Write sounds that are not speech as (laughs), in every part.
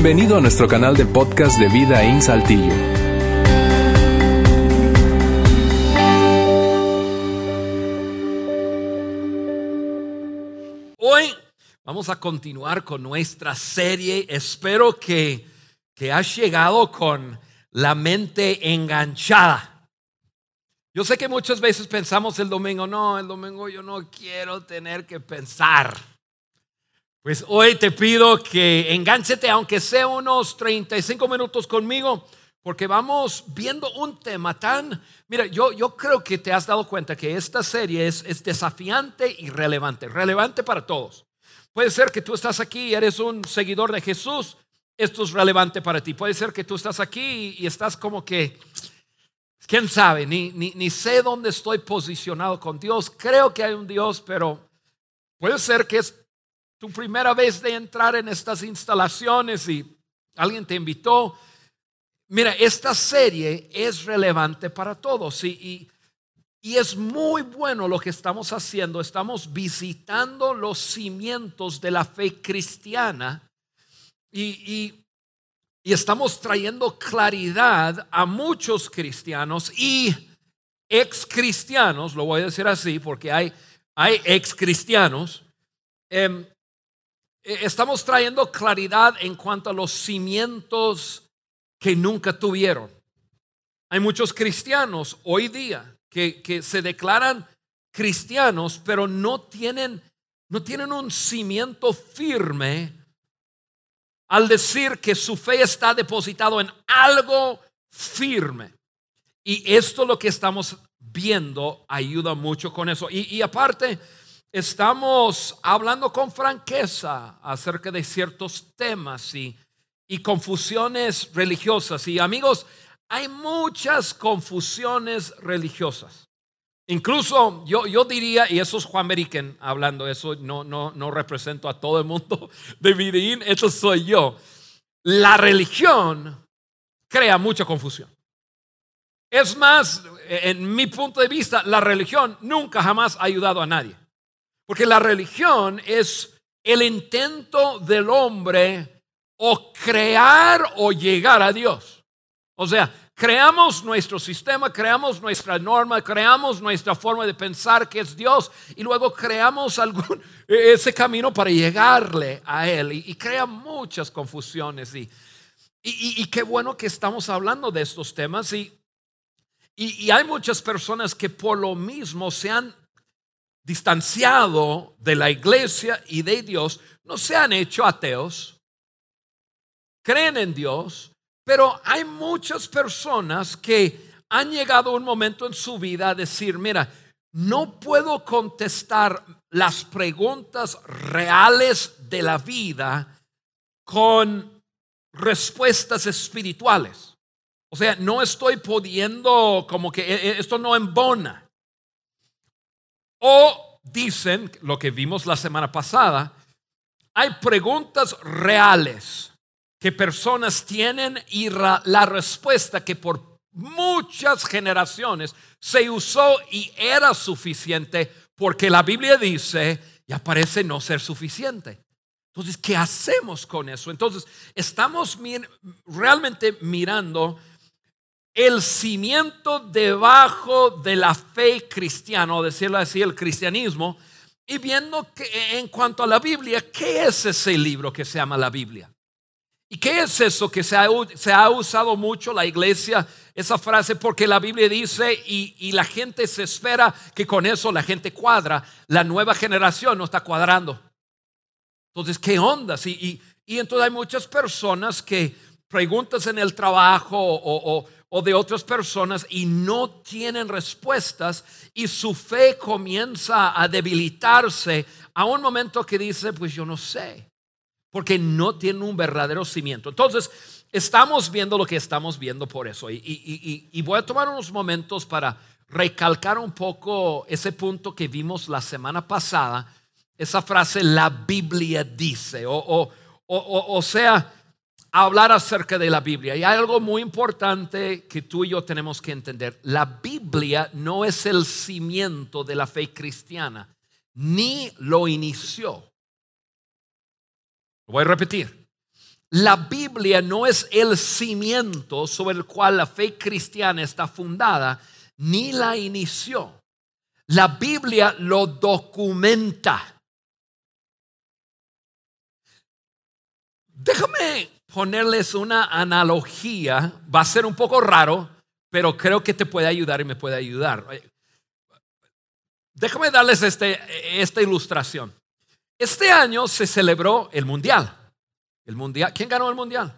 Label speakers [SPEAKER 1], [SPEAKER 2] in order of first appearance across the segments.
[SPEAKER 1] Bienvenido a nuestro canal de podcast de Vida en Saltillo.
[SPEAKER 2] Hoy vamos a continuar con nuestra serie. Espero que, que has llegado con la mente enganchada. Yo sé que muchas veces pensamos el domingo, no, el domingo yo no quiero tener que pensar. Pues hoy te pido que enganchete, aunque sea unos 35 minutos conmigo, porque vamos viendo un tema tan... Mira, yo, yo creo que te has dado cuenta que esta serie es, es desafiante y relevante, relevante para todos. Puede ser que tú estás aquí y eres un seguidor de Jesús, esto es relevante para ti. Puede ser que tú estás aquí y estás como que, quién sabe, ni, ni, ni sé dónde estoy posicionado con Dios. Creo que hay un Dios, pero puede ser que es tu primera vez de entrar en estas instalaciones y alguien te invitó. Mira, esta serie es relevante para todos y, y, es muy bueno lo que estamos haciendo. Estamos visitando los cimientos de la fe cristiana y, y estamos trayendo claridad a muchos cristianos y ex cristianos, lo voy a decir así porque hay, hay ex cristianos. Eh, estamos trayendo claridad en cuanto a los cimientos que nunca tuvieron. Hay muchos cristianos hoy día que, que se declaran cristianos, pero no tienen, no tienen un cimiento firme al decir que su fe está depositado en algo firme. Y esto lo que estamos viendo ayuda mucho con eso. Y, y aparte, estamos hablando con franqueza acerca de ciertos temas y, y confusiones religiosas. Y amigos, hay muchas confusiones religiosas. Incluso yo, yo diría, y eso es Juan Meriken hablando, eso no, no, no represento a todo el mundo (laughs) de Vidín, eso soy yo. La religión crea mucha confusión. Es más, en mi punto de vista, la religión nunca jamás ha ayudado a nadie. Porque la religión es el intento del hombre o crear o llegar a Dios. O sea, creamos nuestro sistema, creamos nuestra norma, creamos nuestra forma de pensar que es Dios y luego creamos algún, (laughs) ese camino para llegarle a Él y, crea muchas confusiones. Y, y, y, qué bueno que estamos hablando de estos temas y, y hay muchas personas que por lo mismo se han distanciado de la iglesia y de Dios, no se han hecho ateos, creen en Dios, pero hay muchas personas que han llegado un momento en su vida a decir, mira, no puedo contestar las preguntas reales de la vida con respuestas espirituales. O sea, no estoy pudiendo como que e, e, esto no embona. O dicen, lo que vimos la semana pasada, hay preguntas reales que personas tienen y la respuesta que por muchas generaciones se usó y era suficiente porque la Biblia dice y parece no ser suficiente. Entonces, ¿qué hacemos con eso? Entonces, estamos realmente mirando el cimiento debajo de la fe cristiana, o decirlo así, el cristianismo, y viendo que en cuanto a la Biblia, ¿qué es ese libro que se llama la Biblia? ¿Y qué es eso que se ha, se ha usado mucho la iglesia? Esa frase porque la Biblia dice y, y, la gente se espera que con eso la gente cuadra. La nueva generación no está cuadrando. Entonces, ¿qué onda? Y, y, y entonces hay muchas personas que preguntas en el trabajo o, o o de otras personas y no tienen respuestas y su fe comienza a debilitarse a un momento que dice, pues yo no sé, porque no tiene un verdadero cimiento. Entonces, estamos viendo lo que estamos viendo por eso y, y, y, voy a tomar unos momentos para recalcar un poco ese punto que vimos la semana pasada, esa frase, la Biblia dice, o, o, o, hablar acerca de la Biblia. Y hay algo muy importante que tú y yo tenemos que entender. La Biblia no es el cimiento de la fe cristiana, ni lo inició. Lo voy a repetir. la Biblia no es el cimiento sobre el cual la fe cristiana está fundada, ni la inició. La Biblia lo documenta. Déjame ponerles una analogía. Va a ser un poco raro, pero creo que te puede ayudar y me puede ayudar. Déjame darles este, esta ilustración. Este año se celebró el Mundial. El Mundial. ¿Quién ganó el Mundial?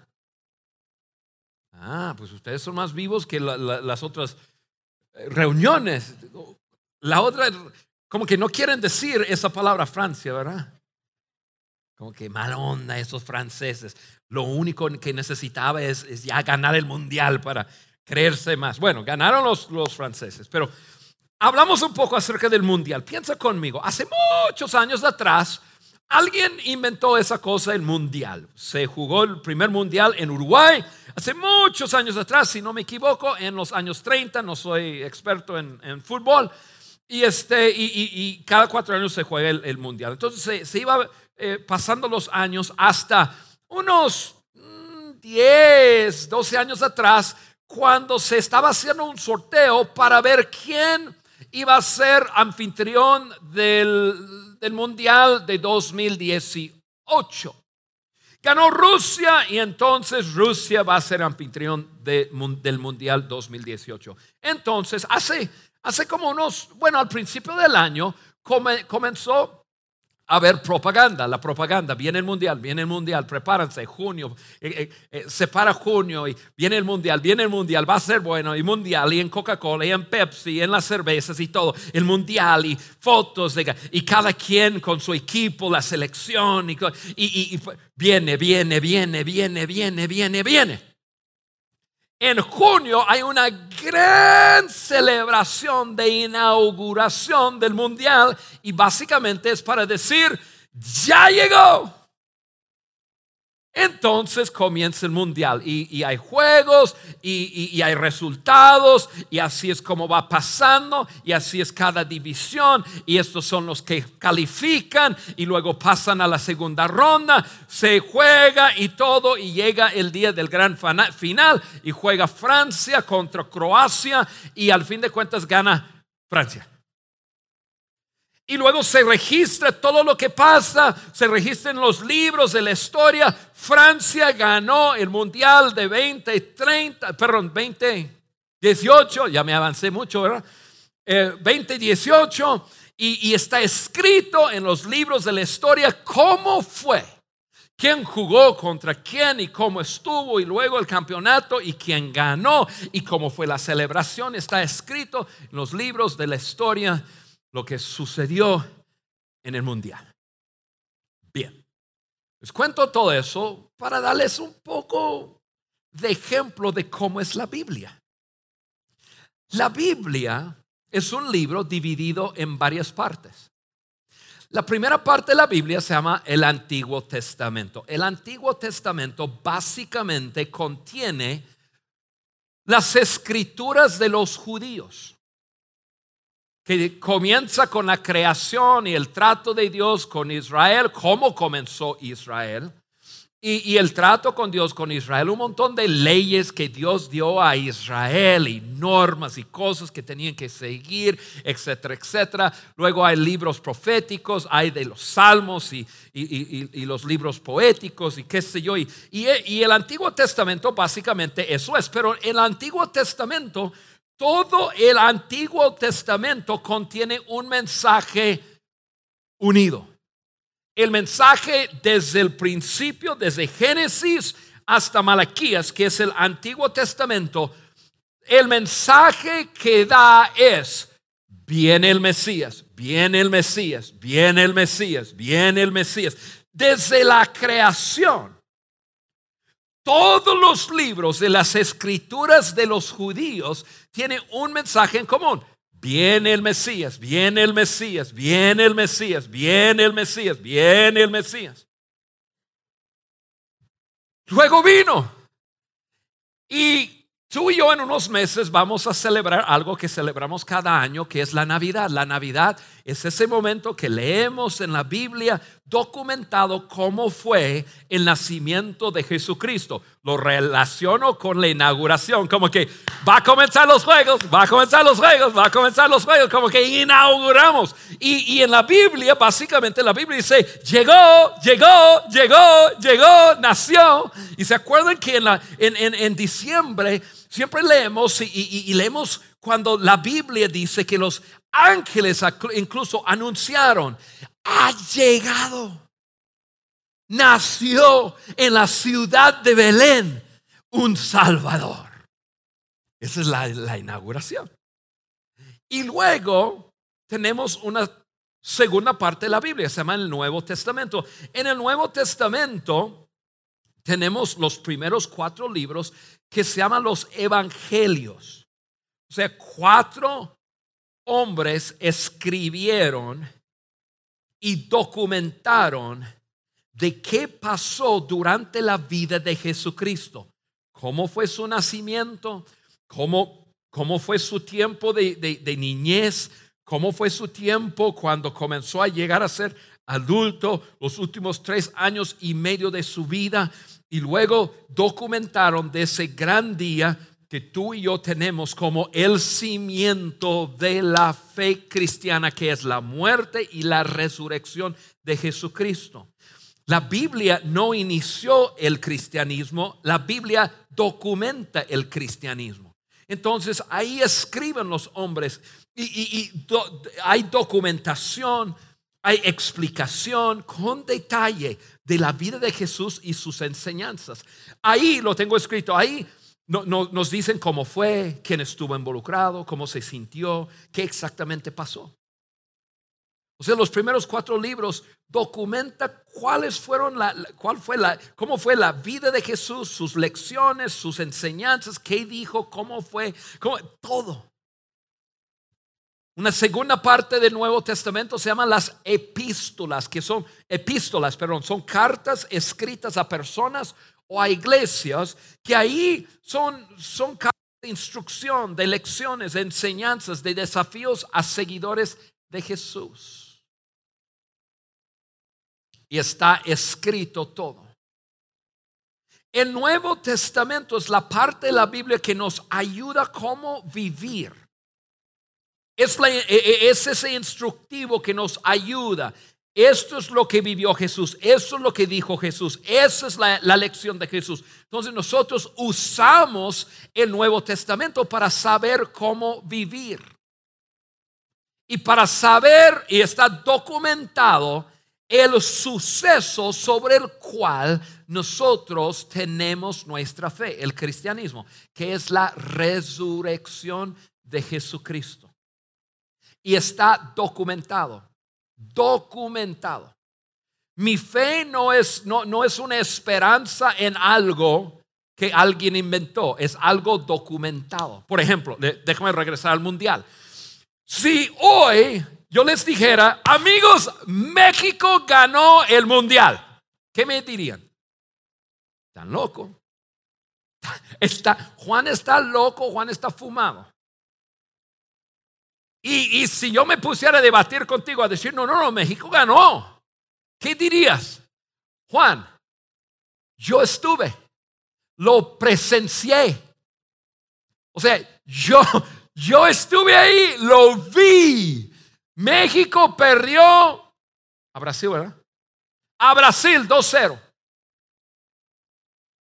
[SPEAKER 2] Ah, pues ustedes son más vivos que las otras eh, reuniones. La otra, como que no quieren decir esa palabra Francia, ¿verdad? Como que mala onda esos franceses. Lo único que necesitaba es, ya ganar el mundial para creerse más. Bueno, ganaron los, los franceses, pero hablamos un poco acerca del mundial. Piensa conmigo, hace muchos años atrás, alguien inventó esa cosa, el mundial. Se jugó el primer mundial en Uruguay hace muchos años atrás, si no me equivoco, en los años 30, no soy experto en, fútbol. Y, este, y, cada cuatro años se juega el, mundial. Entonces se, iba eh, pasando los años hasta unos 10, mm, 12 años atrás, cuando se estaba haciendo un sorteo para ver quién iba a ser anfitrión del, del Mundial de 2018. Ganó Rusia y entonces Rusia va a ser anfitrión del Mundial 2018. Entonces, hace, hace como unos, bueno, al principio del año comenzó a ver propaganda, la propaganda, viene el mundial, viene el mundial, prepárense, junio, eh, eh, eh, se para junio y viene el mundial, viene el mundial, va a ser bueno, y mundial, y en Coca-Cola, y en Pepsi, y en las cervezas y todo, el mundial, y fotos, de, y cada quien con su equipo, la selección, y viene, viene, viene, viene, viene, viene, viene. En junio hay una gran celebración de inauguración del mundial y básicamente es para decir, ya llegó. Entonces comienza el mundial y, hay juegos y, hay resultados y así es como va pasando y así es cada división y estos son los que califican y luego pasan a la segunda ronda, se juega y todo y llega el día del gran final y juega Francia contra Croacia y al fin de cuentas gana Francia. Y luego se registra todo lo que pasa, se registra en los libros de la historia. Francia ganó el Mundial de 2030, perdón, 2018, ya me avancé mucho, ¿verdad? 2018, eh, y, y está escrito en los libros de la historia cómo fue, quién jugó contra quién y cómo estuvo, y luego el campeonato y quién ganó y cómo fue la celebración. Está escrito en los libros de la historia lo que sucedió en el mundial. Bien, les cuento todo eso para darles un poco de ejemplo de cómo es la Biblia. La Biblia es un libro dividido en varias partes. La primera parte de la Biblia se llama el Antiguo Testamento. El Antiguo Testamento básicamente contiene las escrituras de los judíos que comienza con la creación y el trato de Dios con Israel, cómo comenzó Israel, y, el trato con Dios con Israel, un montón de leyes que Dios dio a Israel y normas y cosas que tenían que seguir, etcétera, etcétera. Luego hay libros proféticos, hay de los salmos y, y los libros poéticos y qué sé yo. Y, el Antiguo Testamento básicamente eso es, pero el Antiguo Testamento todo el Antiguo Testamento contiene un mensaje unido. El mensaje desde el principio, desde Génesis hasta Malaquías, que es el Antiguo Testamento, el mensaje que da es, viene el Mesías, viene el Mesías, viene el Mesías, viene el Mesías. Desde la creación todos los libros de las escrituras de los judíos tienen un mensaje en común. Viene el Mesías, viene el Mesías, viene el Mesías, viene el Mesías, viene el Mesías. Luego vino. Y Tú y yo en unos meses vamos a celebrar algo que celebramos cada año, que es la Navidad. La Navidad es ese momento que leemos en la Biblia documentado cómo fue el nacimiento de Jesucristo. Lo relaciono con la inauguración, como que va a comenzar los juegos, va a comenzar los juegos, va a comenzar los juegos, como que inauguramos. Y, en la Biblia, básicamente la Biblia dice, llegó, llegó, llegó, llegó, nació. Y se acuerdan que en, la, en, diciembre siempre leemos y leemos cuando la Biblia dice que los ángeles incluso anunciaron, ha llegado, nació en la ciudad de Belén un Salvador. Esa es la, inauguración. Y luego tenemos una segunda parte de la Biblia, se llama el Nuevo Testamento. En el Nuevo Testamento tenemos los primeros cuatro libros que se llaman los Evangelios. O sea, cuatro hombres escribieron y documentaron de qué pasó durante la vida de Jesucristo. Cómo fue su nacimiento, cómo, cómo fue su tiempo de, de niñez, cómo fue su tiempo cuando comenzó a llegar a ser adulto, los últimos tres años y medio de su vida, y luego documentaron de ese gran día que tú y yo tenemos como el cimiento de la fe cristiana, que es la muerte y la resurrección de Jesucristo. La Biblia no inició el cristianismo, la Biblia documenta el cristianismo. Entonces ahí escriben los hombres y, hay documentación, hay explicación con detalle de la vida de Jesús y sus enseñanzas. Ahí lo tengo escrito, ahí no, nos dicen cómo fue, quién estuvo involucrado, cómo se sintió, qué exactamente pasó. O sea, los primeros cuatro libros documenta cuáles fueron la, cuál fue la, cómo fue la vida de Jesús, sus lecciones, sus enseñanzas, qué dijo, cómo fue, todo. Una segunda parte del Nuevo Testamento se llama las epístolas, que son epístolas, perdón, son cartas escritas a personas o a iglesias que ahí son, son de instrucción, de lecciones, de enseñanzas, de desafíos a seguidores de Jesús. Y está escrito todo. El Nuevo Testamento es la parte de la Biblia que nos ayuda cómo vivir. Es, e, e, es ese instructivo que nos ayuda esto es lo que vivió Jesús, eso es lo que dijo Jesús, esa es la, lección de Jesús. Entonces nosotros usamos el Nuevo Testamento para saber cómo vivir. Y para saber, y está documentado, el suceso sobre el cual nosotros tenemos nuestra fe, el cristianismo, que es la resurrección de Jesucristo. Y está documentado documentado. Mi fe no es, no, no es una esperanza en algo que alguien inventó, es algo documentado. Por ejemplo, déjame regresar al mundial. Si hoy yo les dijera, amigos, México ganó el mundial, ¿qué me dirían? Están loco. (laughs) Está, Juan está loco, Juan está fumado. Y, si yo me pusiera a debatir contigo, a decir, no, no, no, México ganó, ¿qué dirías? Juan, yo estuve, lo presencié. O sea, yo, yo estuve ahí, lo vi. México perdió a Brasil, ¿verdad? A Brasil 2-0.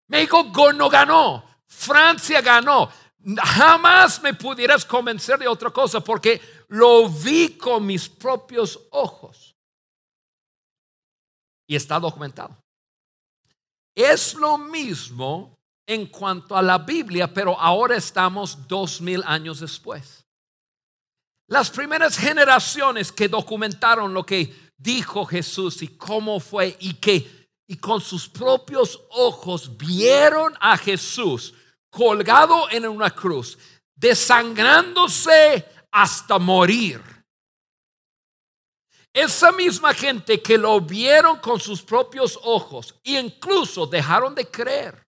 [SPEAKER 2] México no ganó. Francia ganó jamás me pudieras convencer de otra cosa porque lo vi con mis propios ojos. Y está documentado. Es lo mismo en cuanto a la Biblia, pero ahora estamos dos mil años después. Las primeras generaciones que documentaron lo que dijo Jesús y cómo fue y que y con sus propios ojos vieron a Jesús colgado en una cruz, desangrándose hasta morir. Esa misma gente que lo vieron con sus propios ojos e incluso dejaron de creer.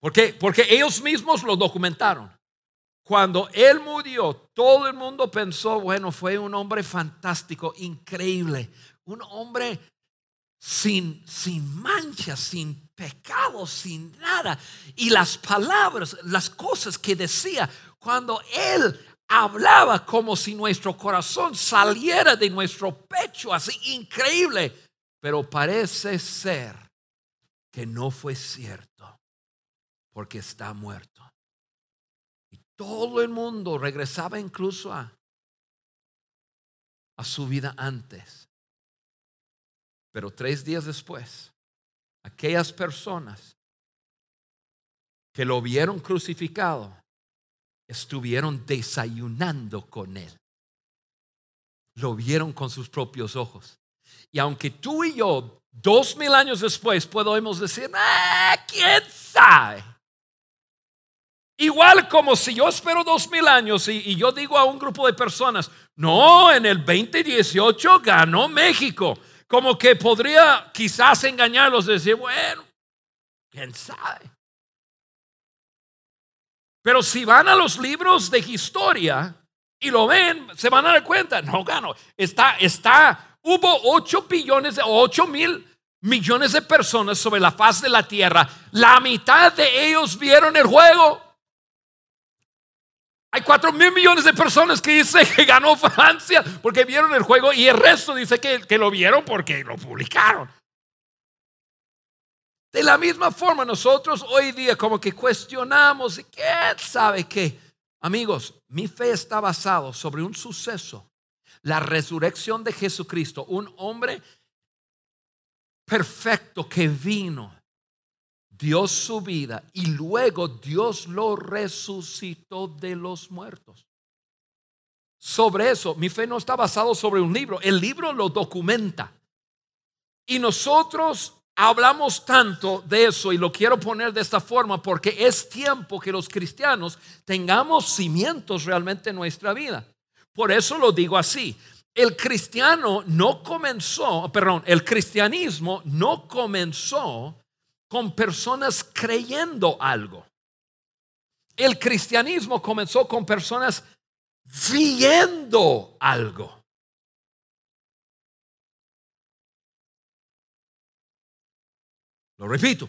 [SPEAKER 2] Porque, porque ellos mismos lo documentaron. cuando él murió, todo el mundo pensó, bueno, fue un hombre fantástico, increíble, un hombre sin, sin mancha, sin pecado, sin nada. Y las palabras, las cosas que decía, cuando él hablaba como si nuestro corazón saliera de nuestro pecho, así increíble. Pero parece ser que no fue cierto, porque está muerto. Y todo el mundo regresaba incluso a, a su vida antes. Pero tres días después, aquellas personas que lo vieron crucificado estuvieron desayunando con él. Lo vieron con sus propios ojos. Y aunque tú y yo, dos mil años después, podemos decir, ah, ¿quién sabe? Igual como si yo espero dos mil años y, y, yo digo a un grupo de personas, no, en el 2018 ganó México como que podría quizás engañarlos, decir, bueno, quién sabe. Pero si van a los libros de historia y lo ven, se van a dar cuenta, no gano, está, está, hubo 8 billones, 8 mil millones de personas sobre la faz de la tierra, la mitad de ellos vieron el juego. Hay cuatro mil millones de personas que dice que ganó Francia porque vieron el juego y el resto dice que, lo vieron porque lo publicaron. De la misma forma, nosotros hoy día como que cuestionamos, ¿quién sabe qué? Amigos, mi fe está basado sobre un suceso, la resurrección de Jesucristo, un hombre perfecto que vino dio su vida y luego Dios lo resucitó de los muertos. Sobre eso, mi fe no está basado sobre un libro, el libro lo documenta. Y nosotros hablamos tanto de eso y lo quiero poner de esta forma porque es tiempo que los cristianos tengamos cimientos realmente en nuestra vida. Por eso lo digo así. El cristiano no comenzó, perdón, el cristianismo no comenzó con personas creyendo algo. El cristianismo comenzó con personas viendo algo. Lo repito.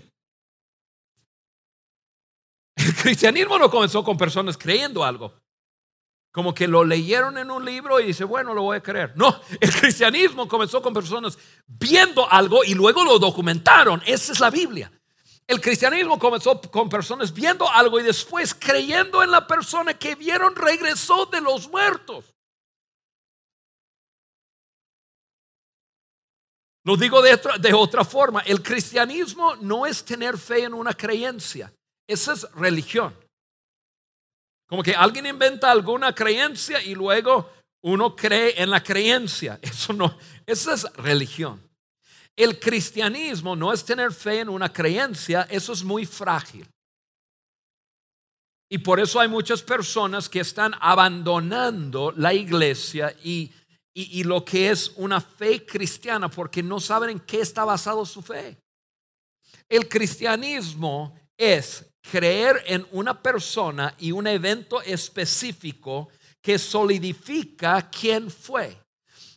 [SPEAKER 2] El cristianismo no comenzó con personas creyendo algo. Como que lo leyeron en un libro y dice, bueno, lo voy a creer. No, el cristianismo comenzó con personas viendo algo y luego lo documentaron. Esa es la Biblia. El cristianismo comenzó con personas viendo algo y después creyendo en la persona que vieron regresó de los muertos. Lo digo de otra, de otra forma, el cristianismo no es tener fe en una creencia, esa es religión. Como que alguien inventa alguna creencia y luego uno cree en la creencia. Eso no, esa es religión. El cristianismo no es tener fe en una creencia, eso es muy frágil. Y por eso hay muchas personas que están abandonando la iglesia y, y, lo que es una fe cristiana porque no saben en qué está basado su fe. El cristianismo es creer en una persona y un evento específico que solidifica quién fue.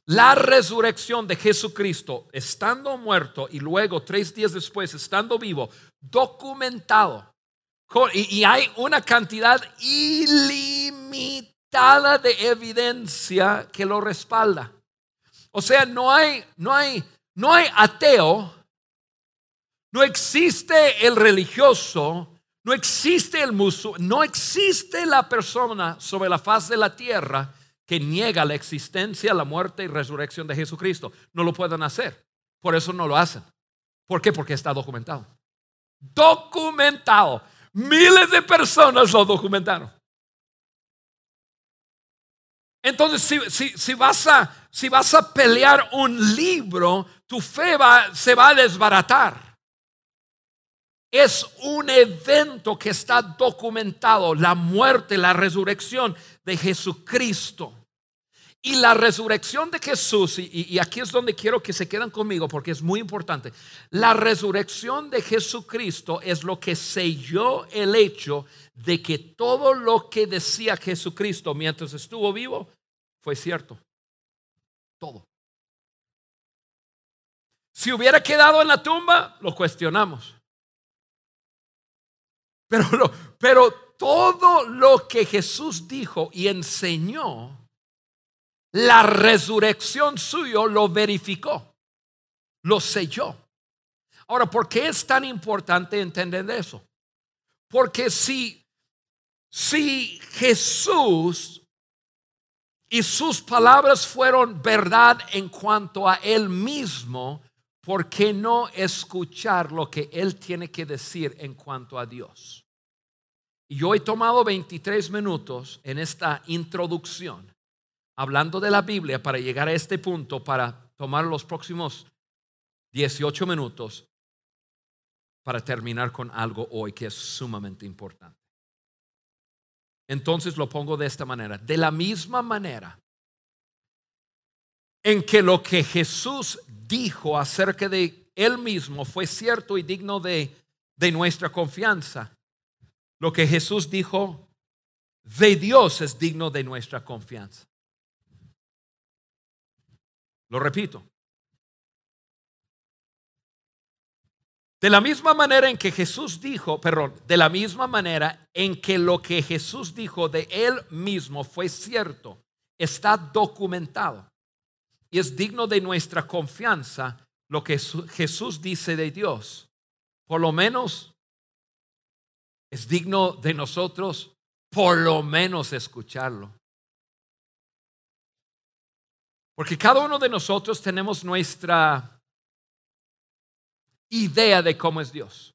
[SPEAKER 2] La resurrección de Jesucristo, estando muerto y luego tres días después estando vivo, documentado. Y, hay una cantidad ilimitada de evidencia que lo respalda. O sea, no hay, no hay, no hay ateo, no existe el religioso, no existe el musulmán, no existe la persona sobre la faz de la tierra que niega la existencia, la muerte y resurrección de Jesucristo. No lo pueden hacer. Por eso no lo hacen. ¿Por qué? Porque está documentado. Documentado. Miles de personas lo documentaron. Entonces, si, vas, a, pelear un libro, tu fe se va a desbaratar. Es un evento que está documentado, la muerte, la resurrección de Jesucristo. Y la resurrección de Jesús, y, aquí es donde quiero que se queden conmigo porque es muy importante, la resurrección de Jesucristo es lo que selló el hecho de que todo lo que decía Jesucristo mientras estuvo vivo fue cierto. Todo. Si hubiera quedado en la tumba, lo cuestionamos. Pero, pero todo lo que Jesús dijo y enseñó, la resurrección suyo lo verificó, lo selló. Ahora, ¿por qué es tan importante entender eso? Porque si, si Jesús y sus palabras fueron verdad en cuanto a él mismo, ¿por qué no escuchar lo que él tiene que decir en cuanto a Dios? Y yo he tomado 23 minutos en esta introducción hablando de la Biblia para llegar a este punto, para tomar los próximos 18 minutos para terminar con algo hoy que es sumamente importante. Entonces lo pongo de esta manera. De la misma manera en que lo que Jesús dijo acerca de él mismo fue cierto y digno de, de nuestra confianza, lo que Jesús dijo de Dios es digno de nuestra confianza. Lo repito. De la misma manera en que Jesús dijo, perdón, de la misma manera en que lo que Jesús dijo de él mismo fue cierto, está documentado y es digno de nuestra confianza lo que Jesús dice de Dios. Por lo menos es digno de nosotros, por lo menos escucharlo. Porque cada uno de nosotros tenemos nuestra idea de cómo es Dios.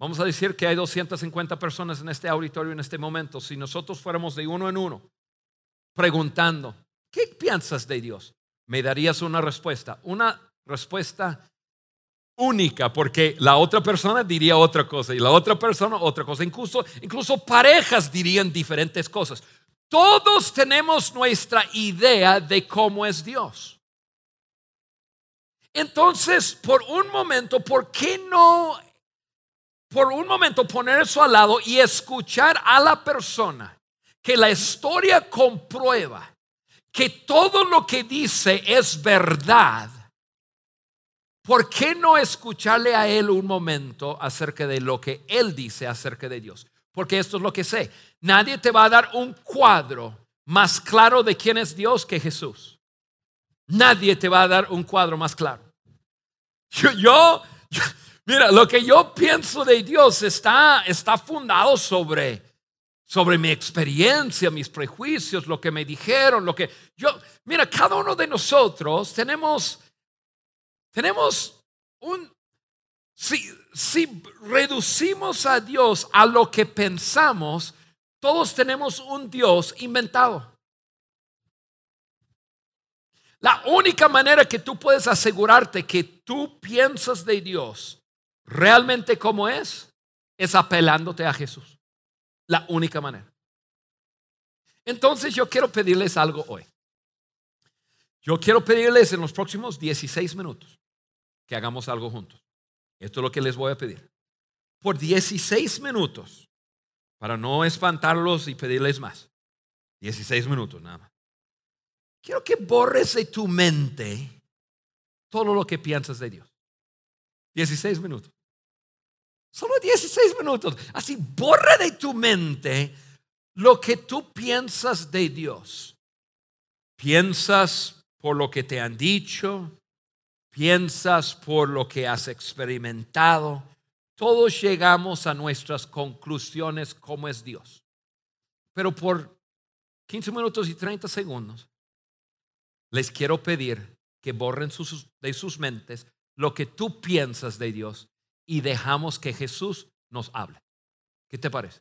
[SPEAKER 2] Vamos a decir que hay 250 personas en este auditorio en este momento. Si nosotros fuéramos de uno en uno preguntando, ¿qué piensas de Dios? Me darías una respuesta, una respuesta única, porque la otra persona diría otra cosa y la otra persona otra cosa. Incluso, incluso parejas dirían diferentes cosas. Todos tenemos nuestra idea de cómo es Dios. Entonces, por un momento, ¿por qué no, por un momento poner eso al lado y escuchar a la persona que la historia comprueba que todo lo que dice es verdad? ¿Por qué no escucharle a él un momento acerca de lo que él dice acerca de Dios? Porque esto es lo que sé. Nadie te va a dar un cuadro más claro de quién es Dios que Jesús. Nadie te va a dar un cuadro más claro. Yo, mira, lo que yo pienso de Dios está, está fundado sobre, sobre mi experiencia, mis prejuicios, lo que me dijeron, lo que yo, mira, cada uno de nosotros tenemos, tenemos un, si, si reducimos a Dios a lo que pensamos, todos tenemos un Dios inventado. La única manera que tú puedes asegurarte que tú piensas de Dios realmente como es, es apelándote a Jesús. La única manera. Entonces yo quiero pedirles algo hoy. Yo quiero pedirles en los próximos 16 minutos que hagamos algo juntos. Esto es lo que les voy a pedir. Por 16 minutos para no espantarlos y pedirles más. 16 minutos nada más. Quiero que borres de tu mente todo lo que piensas de Dios. 16 minutos. Solo 16 minutos. Así borra de tu mente lo que tú piensas de Dios. Piensas por lo que te han dicho, piensas por lo que has experimentado, todos llegamos a nuestras conclusiones como es Dios. Pero por 15 minutos y 30 segundos, les quiero pedir que borren de sus mentes lo que tú piensas de Dios y dejamos que Jesús nos hable. ¿Qué te parece?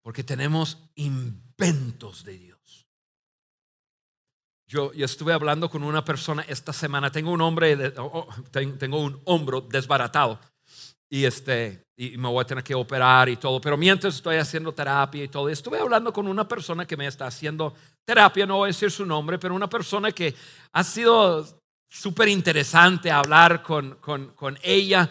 [SPEAKER 2] Porque tenemos inventos de Dios. Yo, estuve hablando con una persona esta semana, tengo un hombre, tengo un hombro desbaratado y, este, y me voy a tener que operar y todo. Pero mientras estoy haciendo terapia y todo, estuve hablando con una persona que me está haciendo terapia, no voy a decir su nombre, pero una persona que ha sido súper interesante hablar con, con, con ella.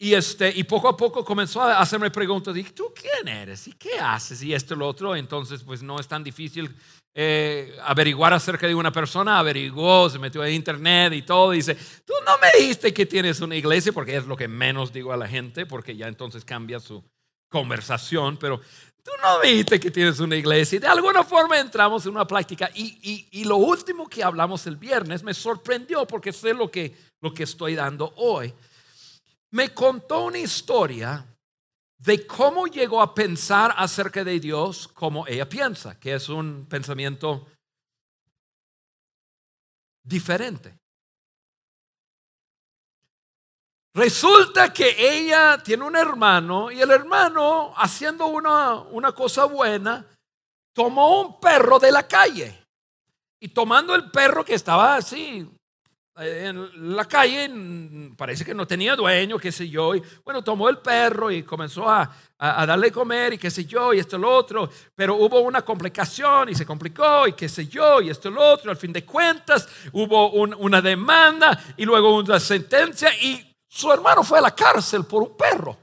[SPEAKER 2] Y, este, y poco a poco comenzó a hacerme preguntas, y tú quién eres? ¿Y qué haces? Y esto y lo otro. Entonces, pues no es tan difícil eh, averiguar acerca de una persona. Averiguó, se metió en internet y todo. dice, tú no me dijiste que tienes una iglesia, porque es lo que menos digo a la gente, porque ya entonces cambia su conversación. Pero tú no me dijiste que tienes una iglesia. Y de alguna forma entramos en una práctica. Y, y, y lo último que hablamos el viernes me sorprendió, porque sé lo que, lo que estoy dando hoy me contó una historia de cómo llegó a pensar acerca de Dios como ella piensa, que es un pensamiento diferente. Resulta que ella tiene un hermano y el hermano, haciendo una, una cosa buena, tomó un perro de la calle y tomando el perro que estaba así en la calle, parece que no tenía dueño, qué sé yo, y bueno, tomó el perro y comenzó a, a, darle comer y qué sé yo, y esto lo otro, pero hubo una complicación y se complicó y qué sé yo, y esto lo otro, al fin de cuentas hubo una demanda y luego una sentencia y su hermano fue a la cárcel por un perro.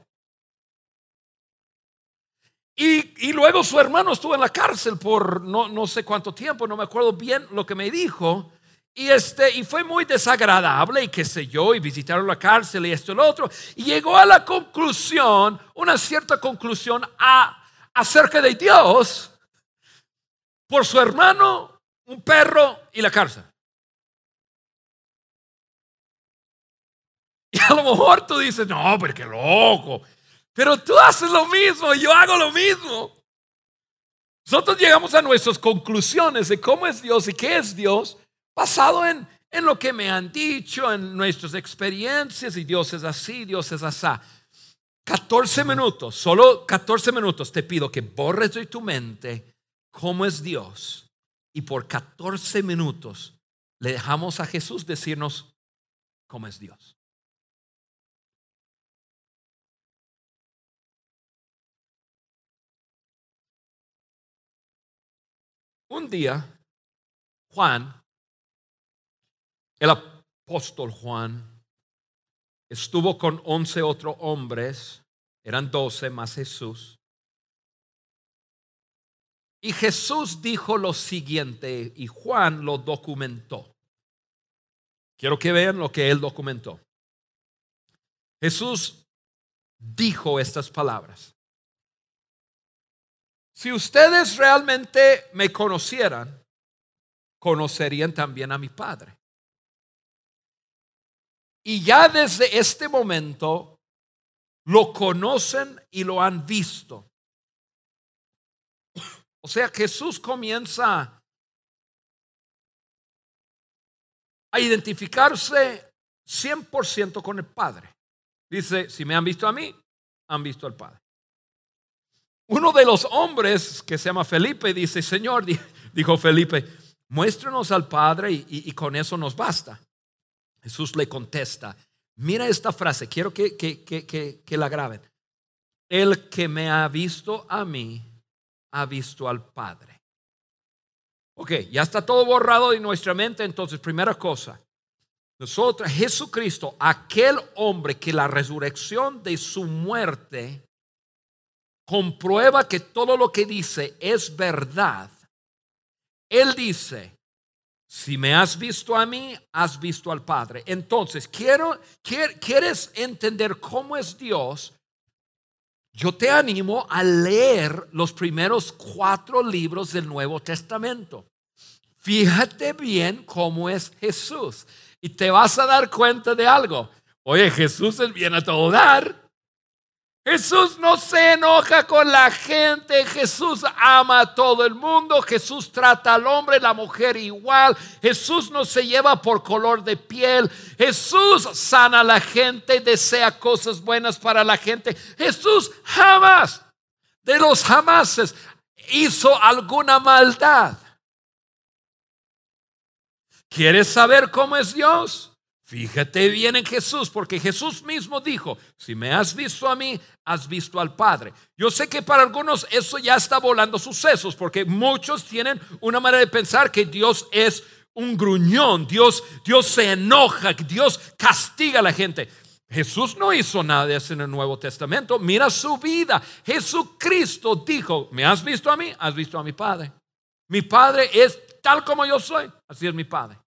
[SPEAKER 2] Y, y, luego su hermano estuvo en la cárcel por no, no sé cuánto tiempo, no me acuerdo bien lo que me dijo, y, este, y fue muy desagradable y qué sé yo, y visitaron la cárcel y esto y lo otro. Y llegó a la conclusión, una cierta conclusión acerca de Dios por su hermano, un perro y la cárcel. (laughs) Y a lo mejor tú dices, no, pero qué loco. Pero tú haces lo mismo, yo hago lo mismo. Nosotros llegamos a nuestras conclusiones de cómo es Dios y qué es Dios basado en, en lo que me han dicho, en nuestras experiencias, y Dios es así, Dios es así. 14 minutos, solo 14 minutos te pido que borres de tu mente cómo es Dios. Y por 14 minutos le dejamos a Jesús decirnos cómo es Dios. Un día, Juan el apóstol Juan estuvo con once otros hombres, eran doce más Jesús. Y Jesús dijo lo siguiente y Juan lo documentó. Quiero que vean lo que él documentó. Jesús dijo estas palabras. Si ustedes realmente me conocieran, conocerían también a mi Padre. Y ya desde este momento lo conocen y lo han visto. O sea, Jesús comienza a identificarse 100% con el Padre. Dice, si me han visto a mí, han visto al Padre. Uno de los hombres que se llama Felipe dice, Señor, dijo Felipe, muéstranos al Padre y, y con eso nos basta. Jesús le contesta, mira esta frase, quiero que, que, la graben. El que me ha visto a mí, ha visto al Padre. Ok, ya está todo borrado de nuestra mente, entonces primera cosa, nosotros, Jesucristo, aquel hombre que la resurrección de su muerte comprueba que todo lo que dice es verdad. Él dice, si me has visto a mí, has visto al Padre. Entonces, quiero, ¿quieres entender cómo es Dios? Yo te animo a leer los primeros cuatro libros del Nuevo Testamento. Fíjate bien cómo es Jesús y te vas a dar cuenta de algo. Oye, Jesús es bien a todo dar. Jesús no se enoja con la gente, Jesús ama a todo el mundo, Jesús trata al hombre, la mujer igual, Jesús no se lleva por color de piel, Jesús sana a la gente, desea cosas buenas para la gente. Jesús jamás, de los jamases, hizo alguna maldad. ¿Quieres saber cómo es Dios? Fíjate bien en Jesús, porque Jesús mismo dijo, si me has visto a mí, has visto al Padre. Yo sé que para algunos eso ya está volando sus sesos, porque muchos tienen una manera de pensar que Dios es un gruñón, Dios, Dios se enoja, Dios castiga a la gente. Jesús no hizo nada de eso en el Nuevo Testamento. Mira su vida. Jesucristo dijo, ¿me has visto a mí? Has visto a mi Padre. Mi Padre es tal como yo soy. Así es mi Padre.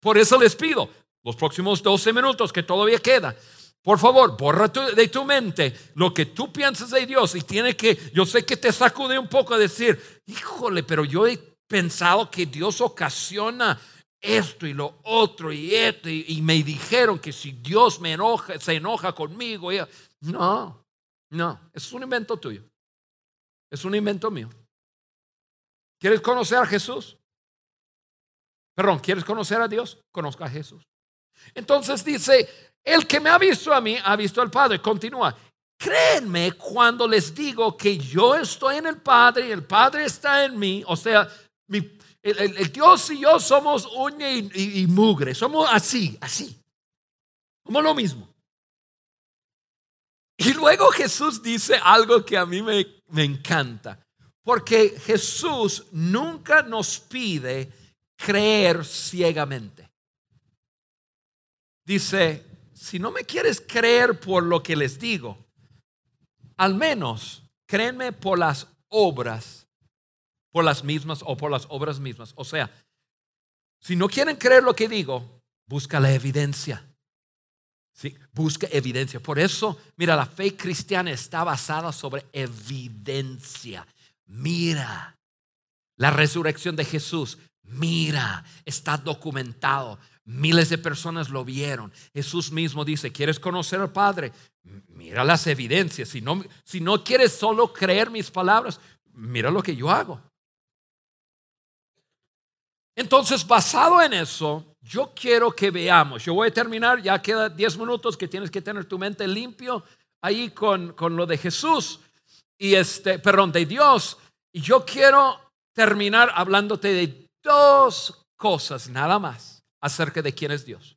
[SPEAKER 2] Por eso les pido, los próximos 12 minutos que todavía queda. Por favor, borra de tu mente lo que tú piensas de Dios y tiene que, yo sé que te sacude un poco a decir, híjole, pero yo he pensado que Dios ocasiona esto y lo otro y esto y, me dijeron que si Dios me enoja, se enoja conmigo. no, no, es un invento tuyo. Es un invento mío. ¿Quieres conocer a Jesús? Perdón, ¿quieres conocer a Dios? Conozca a Jesús. Entonces dice, el que me ha visto a mí, ha visto al Padre. Continúa. Créenme cuando les digo que yo estoy en el Padre y el Padre está en mí. O sea, el, Dios y yo somos uña y, mugre. Somos así, así. Somos lo mismo. Y luego Jesús dice algo que a mí me, me encanta. Porque Jesús nunca nos pide creer ciegamente. Dice, si no me quieres creer por lo que les digo, al menos créenme por las obras, por las mismas o por las obras mismas. O sea, si no quieren creer lo que digo, busca la evidencia. Sí, busca evidencia. Por eso, mira, la fe cristiana está basada sobre evidencia. Mira la resurrección de Jesús. Mira, está documentado. Miles de personas lo vieron. Jesús mismo dice, ¿quieres conocer al Padre? Mira las evidencias. Si no, si no quieres solo creer mis palabras, mira lo que yo hago. Entonces, basado en eso, yo quiero que veamos, yo voy a terminar, ya queda 10 minutos que tienes que tener tu mente limpio ahí con, con lo de Jesús y este, perdón, de Dios. Y yo quiero terminar hablándote de dos cosas nada más acerca de quién es Dios.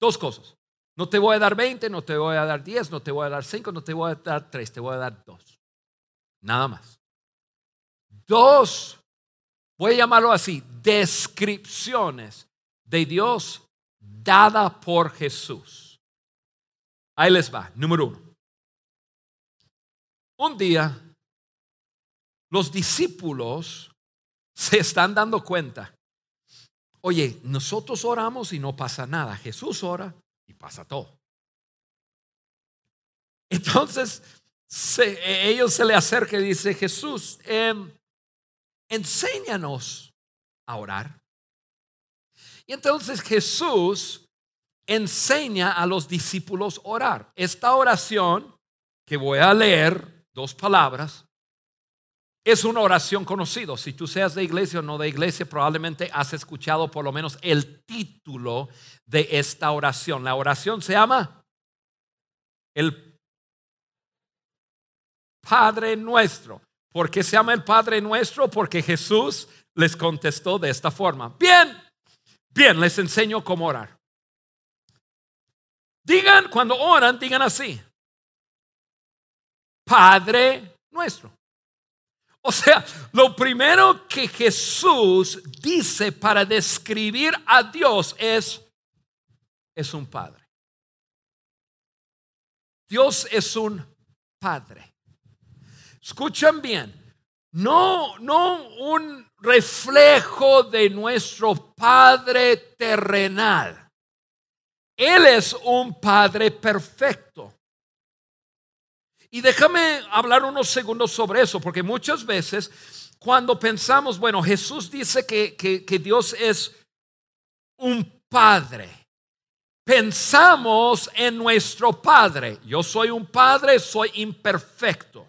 [SPEAKER 2] Dos cosas. No te voy a dar 20, no te voy a dar 10, no te voy a dar 5, no te voy a dar 3, te voy a dar dos. Nada más. Dos, voy a llamarlo así, descripciones de Dios dada por Jesús. Ahí les va. Número uno. Un día, los discípulos se están dando cuenta Oye, nosotros oramos y no pasa nada. Jesús ora y pasa todo. (laughs) Entonces, ellos se le acercan y dice, Jesús, em, enséñanos a orar. Y entonces Jesús enseña a los discípulos a orar. Esta oración que voy a leer, dos palabras, es una oración conocida. Si tú seas de iglesia o no de iglesia, probablemente has escuchado por lo menos el título de esta oración. La oración se llama el Padre Nuestro. ¿Por qué se llama el Padre Nuestro? Porque Jesús les contestó de esta forma. Bien, bien, les enseño cómo orar. Digan, cuando oran, digan así. Padre Nuestro. O sea, lo primero que Jesús dice para describir a Dios es, es un padre. Dios es un padre. Escuchen bien, no, no un reflejo de nuestro Padre terrenal. Él es un Padre perfecto. Y déjame hablar unos segundos sobre eso, porque muchas veces cuando pensamos, bueno, Jesús dice que, que, Dios es un padre. Pensamos en nuestro padre. Yo soy un padre, soy imperfecto.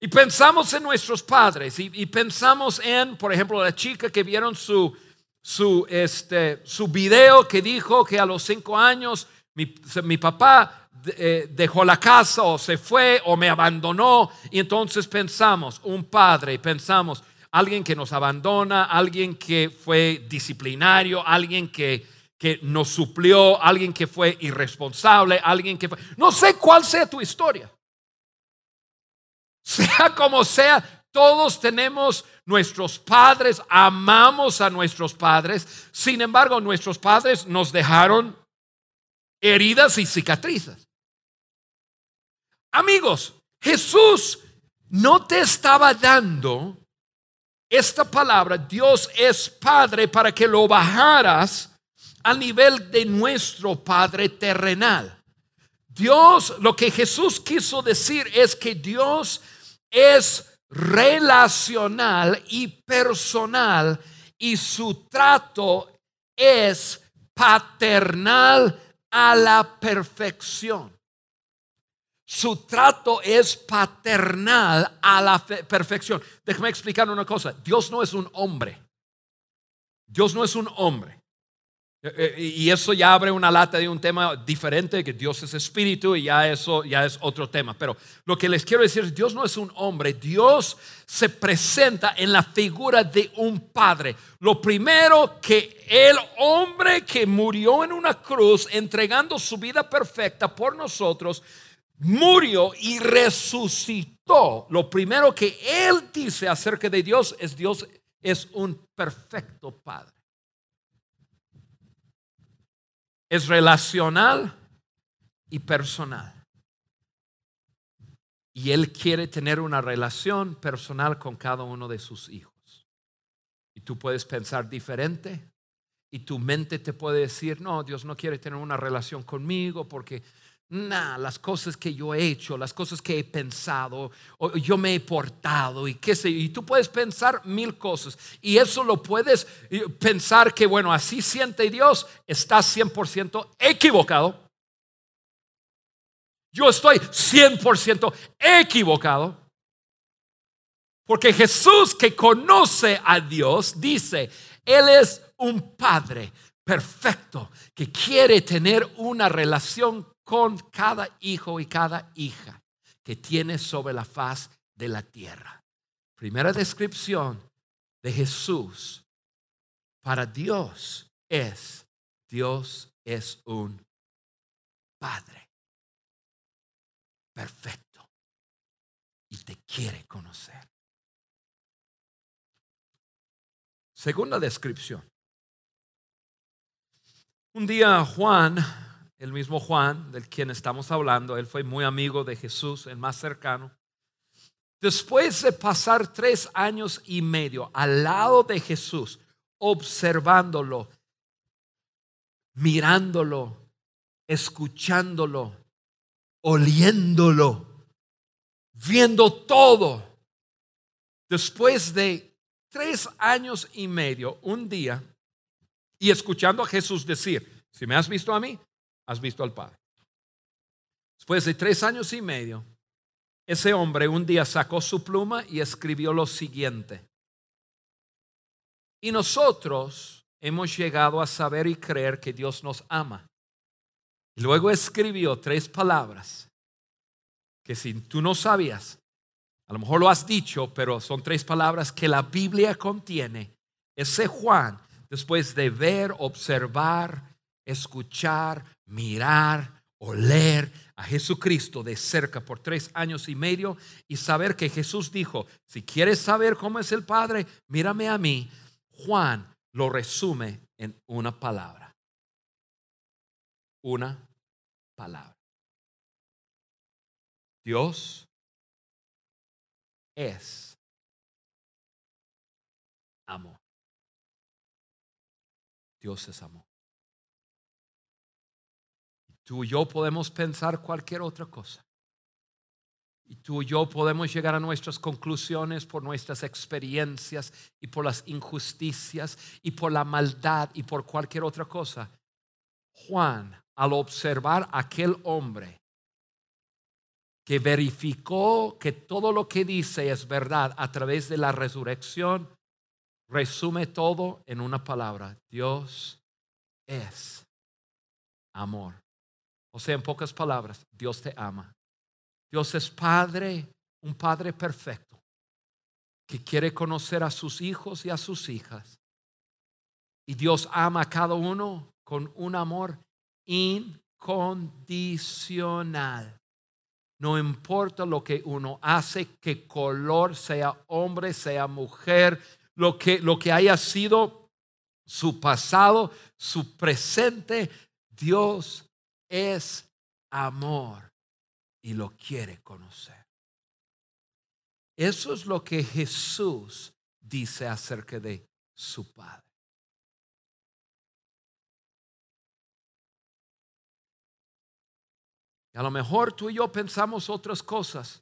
[SPEAKER 2] Y pensamos en nuestros padres y, pensamos en, por ejemplo, la chica que vieron su, su, este, su video que dijo que a los cinco años mi, mi papá dejó la casa o se fue o me abandonó. Y entonces pensamos, un padre, pensamos, alguien que nos abandona, alguien que fue disciplinario, alguien que, que nos suplió, alguien que fue irresponsable, alguien que fue... No sé cuál sea tu historia. (laughs) Sea como sea, todos tenemos nuestros padres, amamos a nuestros padres, sin embargo nuestros padres nos dejaron heridas y cicatrices. Amigos, Jesús no te estaba dando esta palabra, Dios es Padre, para que lo bajaras al nivel de nuestro Padre terrenal. Dios, lo que Jesús quiso decir es que Dios es relacional y personal y su trato es paternal a la perfección. Su trato es paternal a la perfección. Déjame explicar una cosa. Dios no es un hombre. Dios no es un hombre. Eh, eh, y eso ya abre una lata de un tema diferente, que Dios es espíritu y ya eso ya es otro tema. Pero lo que les quiero decir es, Dios no es un hombre, Dios se presenta en la figura de un padre. Lo primero que el hombre que murió en una cruz entregando su vida perfecta por nosotros, murió y resucitó. Lo primero que él dice acerca de Dios es Dios es un perfecto padre. es relacional y personal. Y Él quiere tener una relación personal con cada uno de sus hijos. Y tú puedes pensar diferente y tu mente te puede decir, no, Dios no quiere tener una relación conmigo porque Nah, las cosas que yo he hecho, las cosas que he pensado, yo me he portado y qué sé, y tú puedes pensar mil cosas y eso lo puedes pensar que bueno, así siente Dios, estás 100% equivocado. Yo estoy 100% equivocado. Porque Jesús que conoce a Dios dice, Él es un Padre perfecto que quiere tener una relación con cada hijo y cada hija que tiene sobre la faz de la tierra. Primera descripción de Jesús para Dios es, Dios es un Padre perfecto y te quiere conocer. Segunda descripción. Un día Juan el mismo Juan, del quien estamos hablando, él fue muy amigo de Jesús, el más cercano. Después de pasar tres años y medio al lado de Jesús, observándolo, mirándolo, escuchándolo, oliéndolo, viendo todo, después de tres años y medio, un día, y escuchando a Jesús decir, si me has visto a mí, has visto al Padre. Después de tres años y medio, ese hombre un día sacó su pluma y escribió lo siguiente. Y nosotros hemos llegado a saber y creer que Dios nos ama. Luego escribió tres palabras que si tú no sabías, a lo mejor lo has dicho, pero son tres palabras que la Biblia contiene. Ese Juan, después de ver, observar, escuchar, mirar, oler a Jesucristo de cerca por tres años y medio y saber que Jesús dijo, si quieres saber cómo es el Padre, mírame a mí. Juan lo resume en una palabra. Una palabra. Dios es amor. Dios es amor. Tú y yo podemos pensar cualquier otra cosa. Y tú y yo podemos llegar a nuestras conclusiones por nuestras experiencias y por las injusticias y por la maldad y por cualquier otra cosa. Juan, al observar a aquel hombre que verificó que todo lo que dice es verdad a través de la resurrección, resume todo en una palabra. Dios es amor. O sea, en pocas palabras, Dios te ama. Dios es Padre, un Padre perfecto. que quiere conocer a sus hijos y a sus hijas. Y Dios ama a cada uno con un amor incondicional. No importa lo que uno hace, qué color, sea hombre, sea mujer, lo que, lo que haya sido su pasado, su presente, Dios es amor y lo quiere conocer. Eso es lo que Jesús dice acerca de su Padre. A lo mejor tú y yo pensamos otras cosas.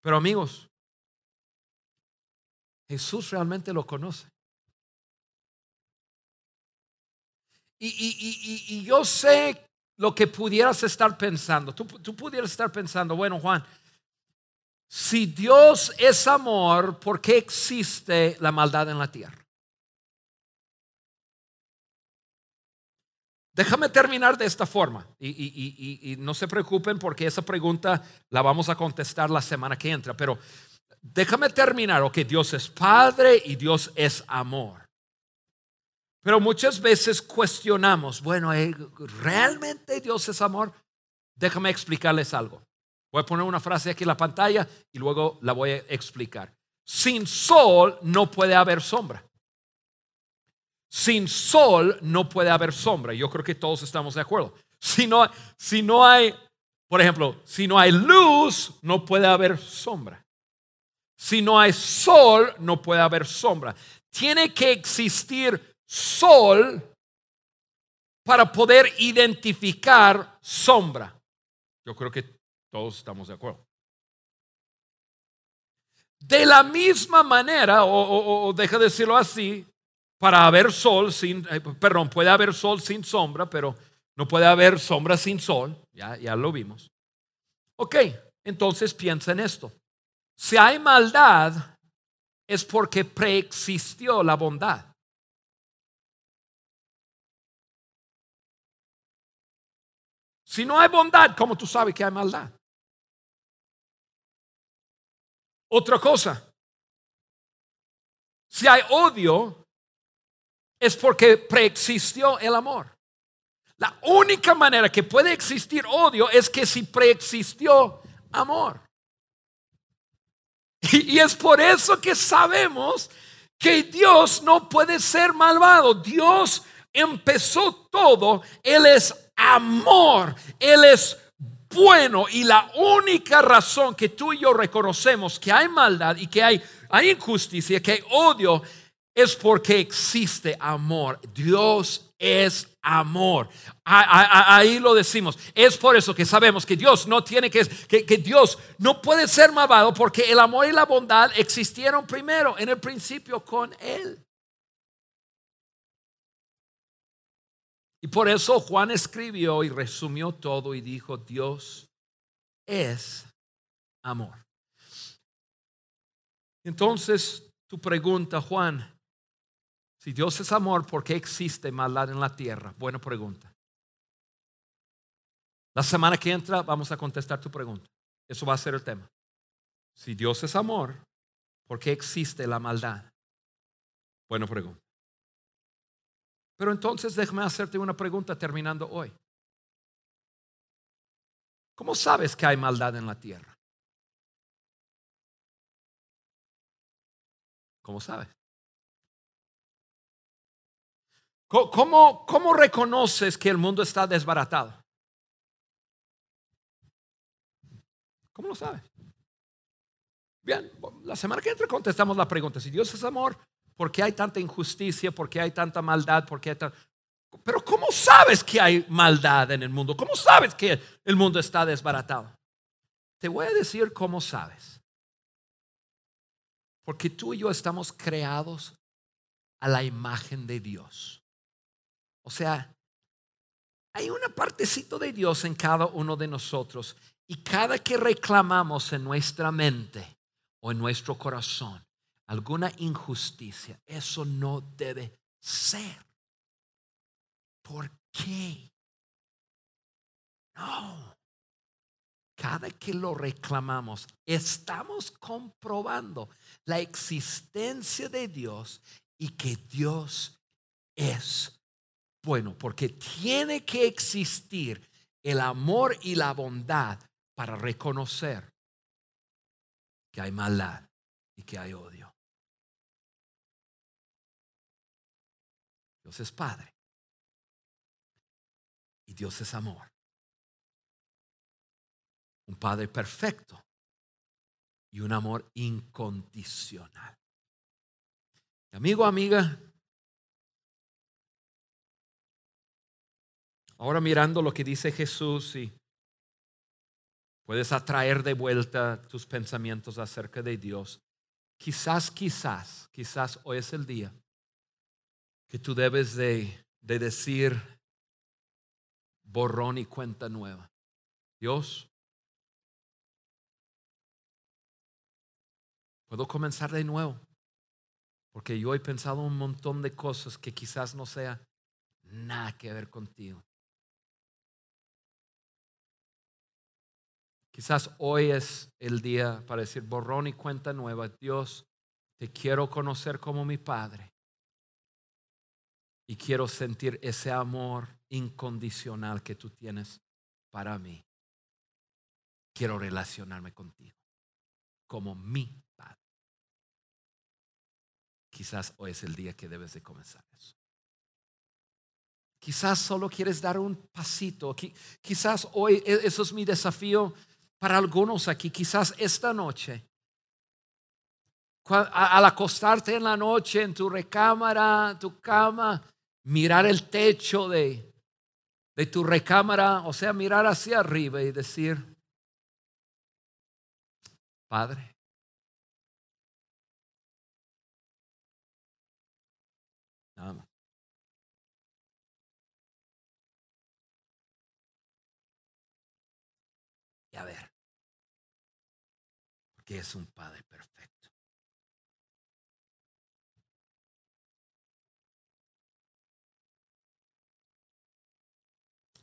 [SPEAKER 2] Pero amigos, Jesús realmente lo conoce. Y, yo sé lo que pudieras estar pensando. Tú, tú pudieras estar pensando, bueno, Juan, si Dios es amor, ¿por qué existe la maldad en la tierra? Déjame terminar de esta forma y, no se preocupen porque esa pregunta la vamos a contestar la semana que entra, pero déjame terminar, ok, Dios es Padre y Dios es amor. Pero muchas veces cuestionamos, bueno, eh, ¿realmente Dios es amor? Déjame explicarles algo. Voy a poner una frase aquí en la pantalla y luego la voy a explicar. Sin sol no puede haber sombra. Sin sol no puede haber sombra. Yo creo que todos estamos de acuerdo. Si no, si no hay, por ejemplo, si no hay luz, no puede haber sombra. Si no hay sol, no puede haber sombra. Tiene que existir sol para poder identificar sombra. Yo creo que todos estamos de acuerdo. De la misma manera, o, deja de decirlo así, para haber sol sin, eh, perdón, puede haber sol sin sombra, pero no puede haber sombra sin sol, ya, ya lo vimos. Ok, entonces piensa en esto. Si hay maldad, es porque preexistió la bondad. Si no hay bondad, ¿cómo tú sabes que hay maldad? Otra cosa, si hay odio, es porque preexistió el amor. La única manera que puede existir odio es que si preexistió amor. Y, es por eso que sabemos que Dios no puede ser malvado. Dios empezó todo. Él es amor. Él es bueno. Y la única razón que tú y yo reconocemos que hay maldad y que hay, hay injusticia, que hay odio, es porque existe amor. Dios es amor. Ahí lo decimos. Es por eso que sabemos que Dios no tiene que, que, que, Dios no puede ser malvado porque el amor y la bondad existieron primero en el principio con Él. Y por eso Juan escribió y resumió todo y dijo, Dios es amor. Entonces, tu pregunta, Juan, si Dios es amor, ¿por qué existe maldad en la tierra? Buena pregunta. La semana que entra vamos a contestar tu pregunta. Eso va a ser el tema. Si Dios es amor, ¿por qué existe la maldad? Buena pregunta. Pero entonces déjame hacerte una pregunta terminando hoy. ¿Cómo sabes que hay maldad en la tierra? ¿Cómo sabes? ¿Cómo, ¿Cómo reconoces que el mundo está desbaratado? ¿Cómo lo sabes? Bien, la semana que entra contestamos la pregunta. Si Dios es amor, ¿por qué hay tanta injusticia? ¿Por qué hay tanta maldad? ¿Por qué hay Pero ¿cómo sabes que hay maldad en el mundo? ¿Cómo sabes que el mundo está desbaratado? Te voy a decir cómo sabes. Porque tú y yo estamos creados a la imagen de Dios. O sea, hay una partecito de Dios en cada uno de nosotros y cada que reclamamos en nuestra mente o en nuestro corazón alguna injusticia, eso no debe ser. ¿Por qué? No. cada que lo reclamamos, estamos comprobando la existencia de Dios y que Dios es bueno, porque tiene que existir el amor y la bondad para reconocer que hay maldad y que hay odio. Es Padre y Dios es amor. Un Padre perfecto y un amor incondicional. Amigo, amiga, ahora mirando lo que dice Jesús y puedes atraer de vuelta tus pensamientos acerca de Dios. Quizás, quizás, quizás hoy es el día que tú debes de, de decir borrón y cuenta nueva. Dios, puedo comenzar de nuevo, porque yo he pensado un montón de cosas que quizás no sea nada que ver contigo. Quizás hoy es el día para decir borrón y cuenta nueva. Dios, te quiero conocer como mi Padre. Y quiero sentir ese amor incondicional que tú tienes para mí. Quiero relacionarme contigo como mi Padre. Quizás hoy es el día que debes de comenzar eso. Quizás solo quieres dar un pasito. Quizás hoy e-, eso es mi desafío para algunos aquí, quizás esta noche, al acostarte en la noche en tu recámara, tu cama, mirar el techo de, de tu recámara, o sea, mirar hacia arriba y decir, Padre, nada Y a ver, que es un Padre perfecto.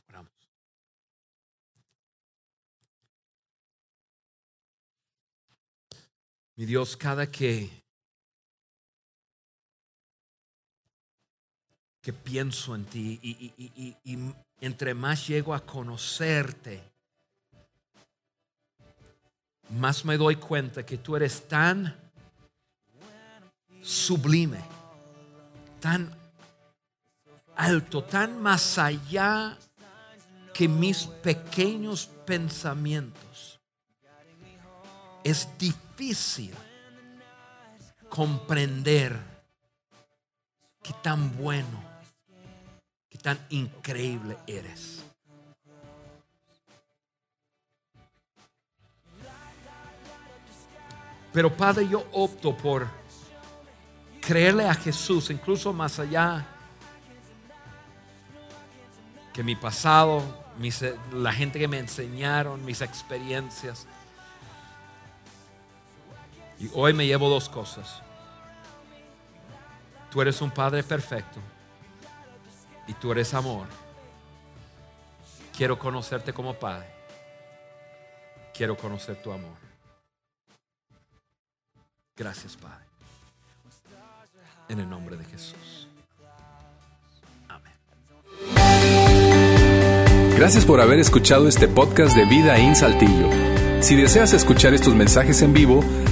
[SPEAKER 2] Oramos. Mi Dios, cada que que pienso en ti y, y, y, y entre más llego a conocerte, más me doy cuenta que tú eres tan sublime, tan alto, tan más allá que mis pequeños pensamientos. Es difícil comprender qué tan bueno, qué tan increíble eres. Pero Padre, yo opto por creerle a Jesús, incluso más allá que mi pasado, la gente que me enseñaron, mis experiencias. Y hoy me llevo dos cosas. Tú eres un Padre perfecto y tú eres amor. Quiero conocerte como Padre. Quiero conocer tu amor. Gracias, Padre. En el nombre de Jesús. Amén.
[SPEAKER 1] Gracias por haber escuchado este podcast de Vida en Saltillo. Si deseas escuchar estos mensajes en vivo,